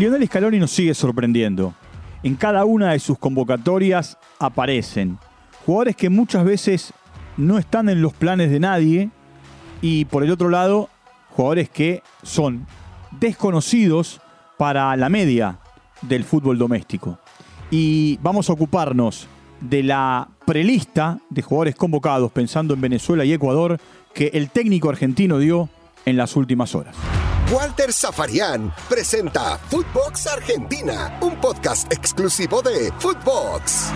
Lionel Scaloni nos sigue sorprendiendo. En cada una de sus convocatorias aparecen jugadores que muchas veces no están en los planes de nadie y por el otro lado, jugadores que son desconocidos para la media del fútbol doméstico. Y vamos a ocuparnos de la prelista de jugadores convocados pensando en Venezuela y Ecuador que el técnico argentino dio en las últimas horas. Walter Zafarian presenta Footbox Argentina, un podcast exclusivo de Footbox.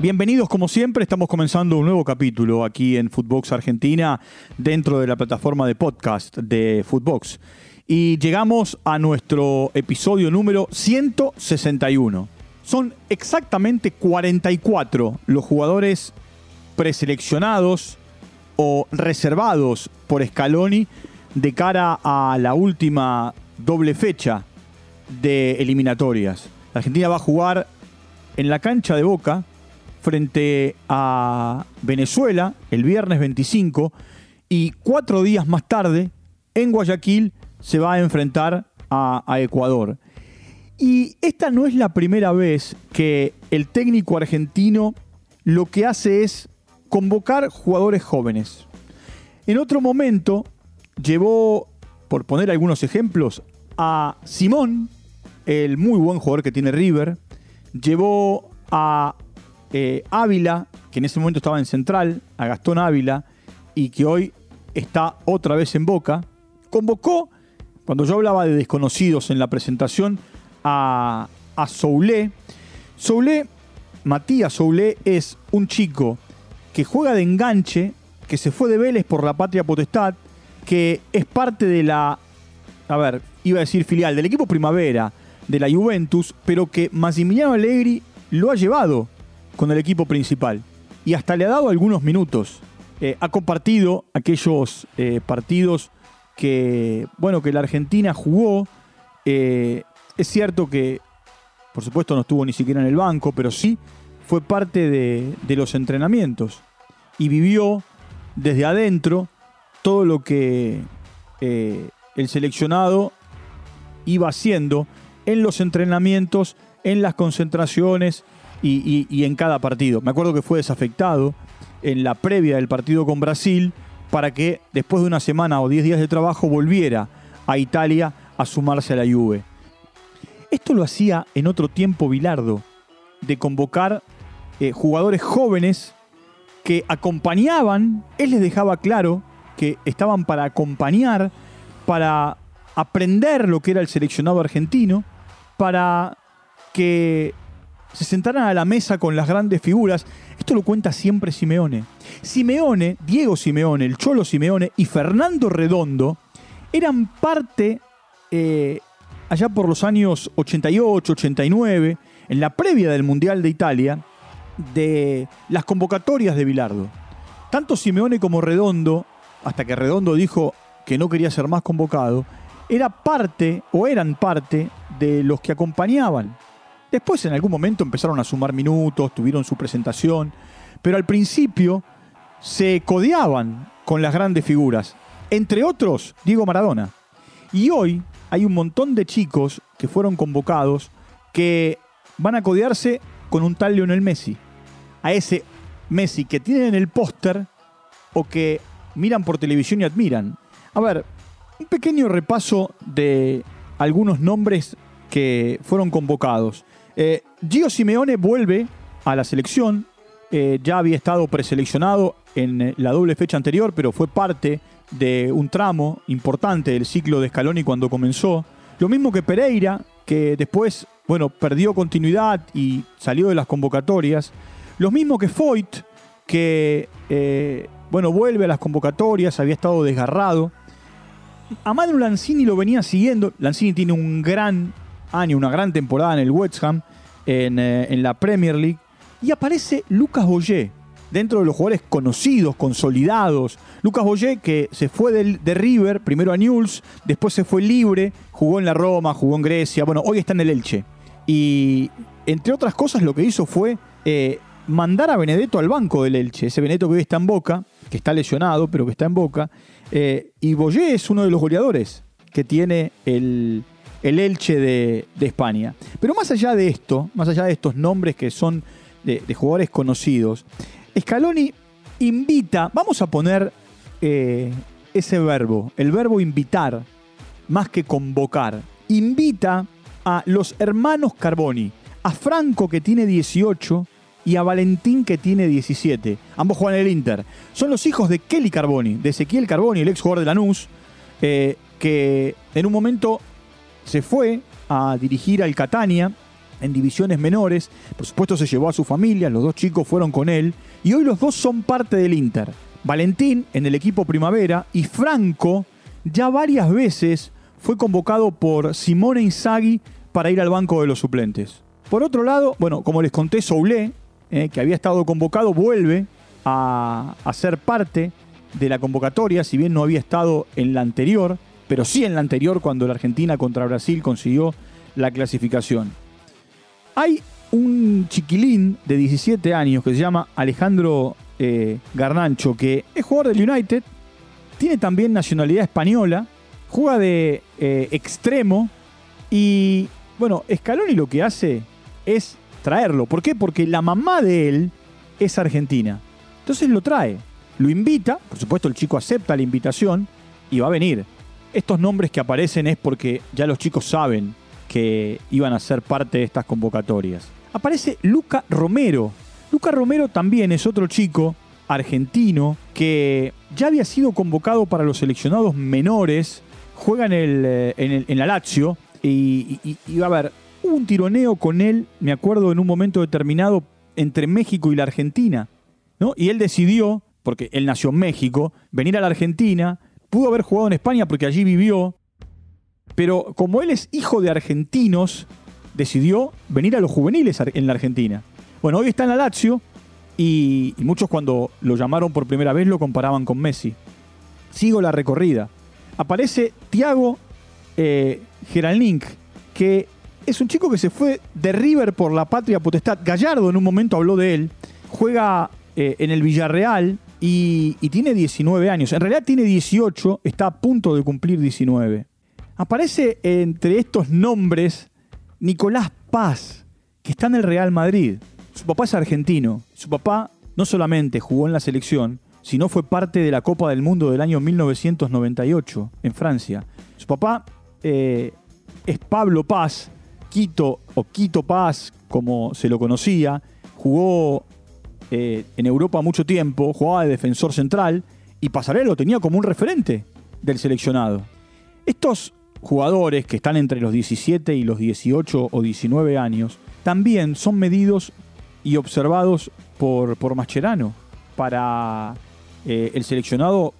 Bienvenidos como siempre, estamos comenzando un nuevo capítulo aquí en Footbox Argentina dentro de la plataforma de podcast de Footbox. Y llegamos a nuestro episodio número 161. Son exactamente 44 los jugadores preseleccionados o reservados por Scaloni de cara a la última doble fecha de eliminatorias. La Argentina va a jugar en la cancha de Boca frente a Venezuela el viernes 25 y cuatro días más tarde en Guayaquil se va a enfrentar a, a Ecuador. Y esta no es la primera vez que el técnico argentino lo que hace es convocar jugadores jóvenes. En otro momento llevó, por poner algunos ejemplos, a Simón, el muy buen jugador que tiene River, llevó a eh, Ávila, que en ese momento estaba en Central, a Gastón Ávila, y que hoy está otra vez en Boca, convocó, cuando yo hablaba de desconocidos en la presentación, a, a. Soulé, Matías Soulé, es un chico que juega de enganche, que se fue de Vélez por la patria potestad, que es parte de la, a ver, iba a decir filial, del equipo primavera de la Juventus, pero que Massimiliano Allegri lo ha llevado con el equipo principal y hasta le ha dado algunos minutos. Eh, ha compartido aquellos eh, partidos que, bueno, que la Argentina jugó. Eh, es cierto que, por supuesto, no estuvo ni siquiera en el banco, pero sí fue parte de, de los entrenamientos y vivió desde adentro todo lo que el seleccionado iba haciendo en los entrenamientos, en las concentraciones y, en cada partido. Me acuerdo que fue desafectado en la previa del partido con Brasil para que después de una semana o 10 días de trabajo volviera a Italia a sumarse a la Juve. Esto lo hacía en otro tiempo Bilardo, de convocar eh, jugadores jóvenes que acompañaban, él les dejaba claro que estaban para acompañar, para aprender lo que era el seleccionado argentino, para que se sentaran a la mesa con las grandes figuras. Esto lo cuenta siempre Simeone. Simeone, Diego Simeone, el Cholo Simeone y Fernando Redondo eran parte, eh, allá por los años 88, 89, en la previa del Mundial de Italia, de las convocatorias de Bilardo. Tanto Simeone como Redondo, hasta que Redondo dijo que no quería ser más convocado, era parte o eran parte de los que acompañaban Después en algún momento empezaron a sumar minutos, tuvieron su presentación, pero al principio se codeaban con las grandes figuras, entre otros Diego Maradona. Y hoy hay un montón de chicos que fueron convocados que van a codearse con un tal Lionel Messi. A ese Messi que tienen en el póster o que miran por televisión y admiran. A ver, un pequeño repaso de algunos nombres que fueron convocados. Eh, Gio Simeone vuelve a la selección. Eh, ya había estado preseleccionado en la doble fecha anterior, pero fue parte de un tramo importante del ciclo de Scaloni cuando comenzó. Lo mismo que Pereira, que después, bueno, perdió continuidad y salió de las convocatorias. Lo mismo que Foyt, que, bueno, vuelve a las convocatorias, había estado desgarrado. A Manu Lanzini lo venía siguiendo. Lanzini tiene un gran año, una gran temporada en el West Ham, en, eh, en la Premier League, y aparece Lucas Boyé, dentro de los jugadores conocidos, consolidados. Lucas Boyé que se fue de, River, primero a Newell's, después se fue libre, jugó en la Roma, jugó en Grecia, bueno, hoy está en el Elche. Y entre otras cosas lo que hizo fue eh, mandar a Benedetto al banco del Elche, ese Benedetto que hoy está en Boca, que está lesionado, pero que está en Boca. Eh, y Boyé es uno de los goleadores que tiene el, el Elche de, de España. Pero más allá de esto, más allá de estos nombres que son de, jugadores conocidos, Scaloni invita, vamos a poner eh, ese verbo, el verbo invitar, más que convocar, invita a los hermanos Carboni, a Franco que tiene 18 y a Valentín que tiene 17. Ambos juegan en el Inter. Son los hijos de Kelly Carboni, de Ezequiel Carboni, el ex jugador de Lanús, eh, que en un momento se fue a dirigir al Catania en divisiones menores. Por supuesto se llevó a su familia, los dos chicos fueron con él y hoy los dos son parte del Inter. Valentín en el equipo Primavera y Franco ya varias veces fue convocado por Simone Inzaghi para ir al banco de los suplentes. Por otro lado, bueno, como les conté, Soulé, eh, que había estado convocado, vuelve a, a ser parte de la convocatoria, si bien no había estado en la anterior, pero sí en la anterior cuando la Argentina contra Brasil consiguió la clasificación. Hay un chiquilín de 17 años que se llama Alejandro eh, Garnacho, que es jugador del United, tiene también nacionalidad española, juega de eh, extremo y, bueno, Scaloni lo que hace es traerlo. ¿Por qué? Porque la mamá de él es argentina. Entonces lo trae, lo invita, por supuesto el chico acepta la invitación y va a venir. Estos nombres que aparecen es porque ya los chicos saben que iban a ser parte de estas convocatorias. Aparece Luca Romero. Luca Romero también es otro chico argentino que ya había sido convocado para los seleccionados menores, juega en, el, eh, en, la Lazio y, y- y a haber hubo un tironeo con él, me acuerdo en un momento determinado, entre México y la Argentina. ¿no? Y él decidió, porque él nació en México, venir a la Argentina, pudo haber jugado en España porque allí vivió, pero como él es hijo de argentinos, decidió venir a los juveniles en la Argentina. Bueno, hoy está en la Lazio y, muchos cuando lo llamaron por primera vez lo comparaban con Messi. Sigo la recorrida. Aparece Tiago eh, que es un chico que se fue de River por la patria potestad. Gallardo en un momento habló de él. Juega eh, en el Villarreal y, tiene 19 años. En realidad tiene 18, está a punto de cumplir 19. Aparece entre estos nombres Nicolás Paz, que está en el Real Madrid. Su papá es argentino. Su papá no solamente jugó en la selección, sino fue parte de la Copa del Mundo del año 1998 en Francia. Su papá eh, es Pablo Paz, Quito o Quito Paz, como se lo conocía. Jugó eh, en Europa mucho tiempo, jugaba de defensor central y Pasarela lo tenía como un referente del seleccionado. Estos jugadores que están entre los 17 y los 18 o 19 años también son medidos y observados por, por Mascherano para eh, el seleccionado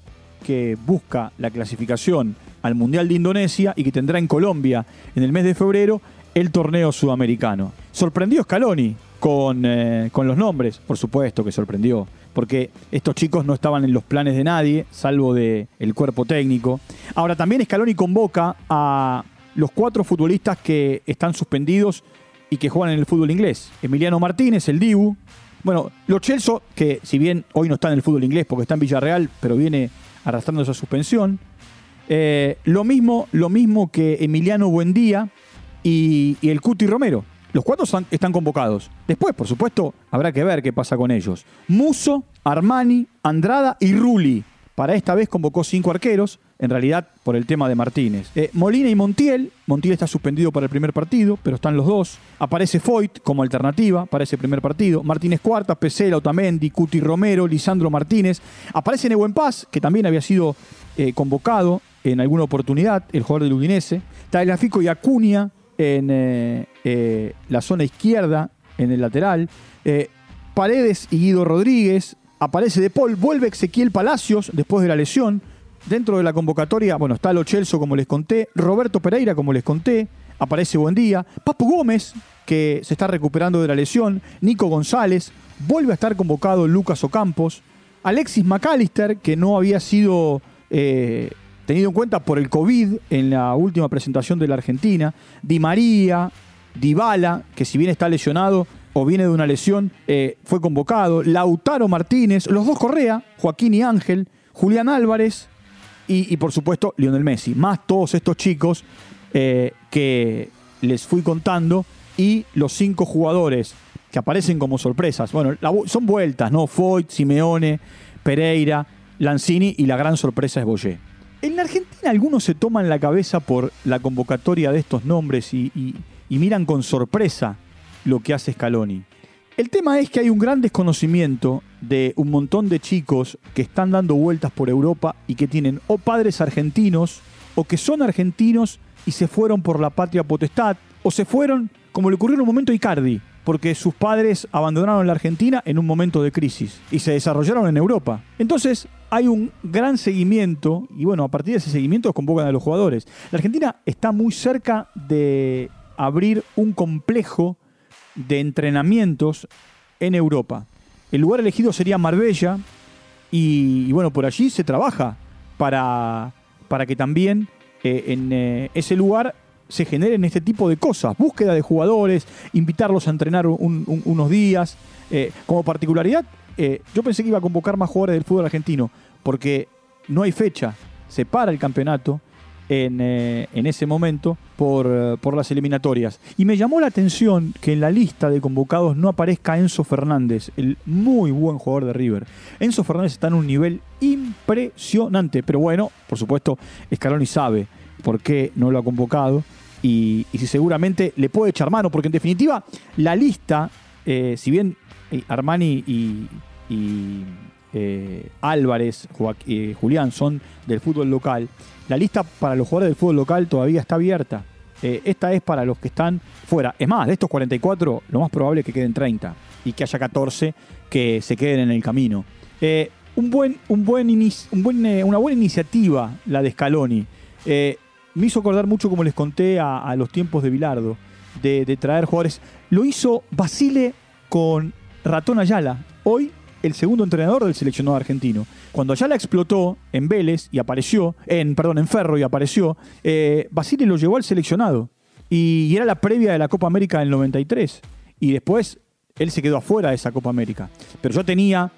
que busca la clasificación al Mundial de Indonesia y que tendrá en Colombia en el mes de febrero el torneo sudamericano. Sorprendió Scaloni con, eh, con los nombres, por supuesto que sorprendió, porque estos chicos no estaban en los planes de nadie, salvo del el cuerpo técnico. Ahora también Scaloni convoca a los cuatro futbolistas que están suspendidos y que juegan en el fútbol inglés. Emiliano Martínez, el Dibu. Bueno, Lo Celso, que si bien hoy no está en el fútbol inglés porque está en Villarreal, pero viene arrastrando esa suspensión. Eh, lo, mismo, lo mismo que Emiliano Buendía y, el Cuti Romero. Los cuatro están, convocados. Después, por supuesto, habrá que ver qué pasa con ellos. Muso, Armani, Andrada y Rulli. Para esta vez convocó cinco arqueros, en realidad por el tema de Martínez. Eh, Molina y Montiel. Montiel está suspendido para el primer partido, pero están los dos. Aparece Foyt como alternativa para ese primer partido. Martínez Cuartas, Pesela, Otamendi, Cuti Romero, Lisandro Martínez. Aparece Nehuen Paz, que también había sido eh, convocado en alguna oportunidad, el jugador del Udinese. Tagliafico y Acuña en eh, eh, la zona izquierda, en el lateral. Eh, Paredes y Guido Rodríguez. Aparece De Paul, vuelve Ezequiel Palacios después de la lesión. Dentro de la convocatoria, bueno, está Lo Celso, como les conté. Roberto Pereira, como les conté. Aparece Buendía. Papu Gómez, que se está recuperando de la lesión. Nico González. Vuelve a estar convocado Lucas Ocampos. Alexis McAllister, que no había sido tenido en cuenta por el COVID en la última presentación de la Argentina. Di María, Dybala, que si bien está lesionado o viene de una lesión, eh, fue convocado. Lautaro Martínez, los dos Correa, Joaquín y Ángel, Julián Álvarez Y, por supuesto, Lionel Messi. Más todos estos chicos eh, que les fui contando y los cinco jugadores que aparecen como sorpresas. Bueno, son vueltas, ¿no? Foyt, Simeone, Pereira, Lanzini y la gran sorpresa es Boyé. En la Argentina algunos se toman la cabeza por la convocatoria de estos nombres y, y miran con sorpresa lo que hace Scaloni. El tema es que hay un gran desconocimiento de un montón de chicos que están dando vueltas por Europa y que tienen o padres argentinos o que son argentinos y se fueron por la patria potestad o se fueron, como le ocurrió en un momento a Icardi, porque sus padres abandonaron la Argentina en un momento de crisis y se desarrollaron en Europa. Entonces hay un gran seguimiento y bueno, a partir de ese seguimiento convocan a los jugadores. La Argentina está muy cerca de abrir un complejo de entrenamientos en Europa. El lugar elegido sería Marbella y, bueno, por allí se trabaja para, para que también eh, en eh, ese lugar se generen este tipo de cosas, búsqueda de jugadores, invitarlos a entrenar unos días. Eh, como particularidad, yo pensé que iba a convocar más jugadores del fútbol argentino, porque no hay fecha, se para el campeonato eh, en, ese momento por, por, las eliminatorias. Y me llamó la atención que en la lista de convocados no aparezca Enzo Fernández, el muy buen jugador de River. Enzo Fernández está en un nivel impresionante, pero bueno, por supuesto, Scaloni sabe por qué no lo ha convocado y, si seguramente le puede echar mano, porque en definitiva la lista, eh, si bien eh, Armani y, Álvarez, Julián son del fútbol local, la lista para los jugadores del fútbol local todavía está abierta. Eh, esta es para los que están fuera. Es más, de estos 44, lo más probable es que queden 30 y que haya 14 que se queden en el camino. Eh, un buen, un buen, eh, una buena iniciativa la de Scaloni. Me hizo acordar mucho, como les conté, a, los tiempos de Bilardo, de, traer jugadores. Lo hizo Basile con Ratón Ayala. Hoy el segundo entrenador del seleccionado argentino. Cuando la explotó en Vélez y apareció, en, perdón, en Ferro y apareció, eh, Basile lo llevó al seleccionado. Y, era la previa de la Copa América del 93. Y después él se quedó afuera de esa Copa América. Pero yo tenía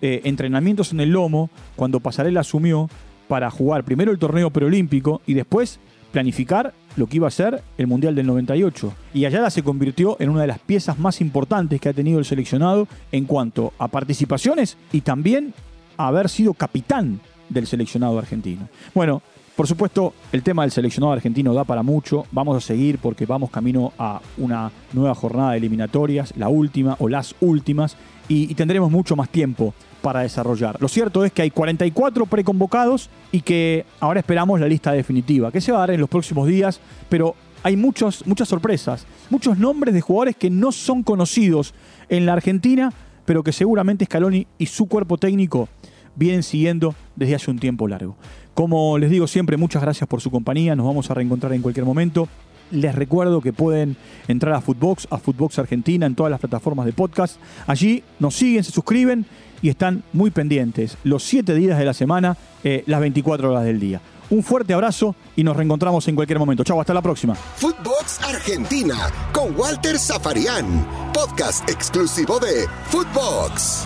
eh, entrenamientos en el lomo cuando Pasarela asumió para jugar primero el torneo preolímpico y después planificar lo que iba a ser el Mundial del 98. Y Ayala se convirtió en una de las piezas más importantes que ha tenido el seleccionado en cuanto a participaciones y también a haber sido capitán del seleccionado argentino. Bueno, por supuesto, el tema del seleccionado argentino da para mucho. Vamos a seguir porque vamos camino a una nueva jornada de eliminatorias, la última o las últimas, y, tendremos mucho más tiempo para desarrollar. Lo cierto es que hay 44 preconvocados y que ahora esperamos la lista definitiva, que se va a dar en los próximos días, pero hay muchos, muchas sorpresas, muchos nombres de jugadores que no son conocidos en la Argentina, pero que seguramente Scaloni y su cuerpo técnico vienen siguiendo desde hace un tiempo largo. Como les digo siempre, muchas gracias por su compañía, nos vamos a reencontrar en cualquier momento. Les recuerdo que pueden entrar a Footbox, a Footbox Argentina, en todas las plataformas de podcast. Allí nos siguen, se suscriben y están muy pendientes los 7 días de la semana, eh, las 24 horas del día. Un fuerte abrazo y nos reencontramos en cualquier momento. Chau, hasta la próxima. Footbox Argentina con Walter Zafarian, podcast exclusivo de Footbox.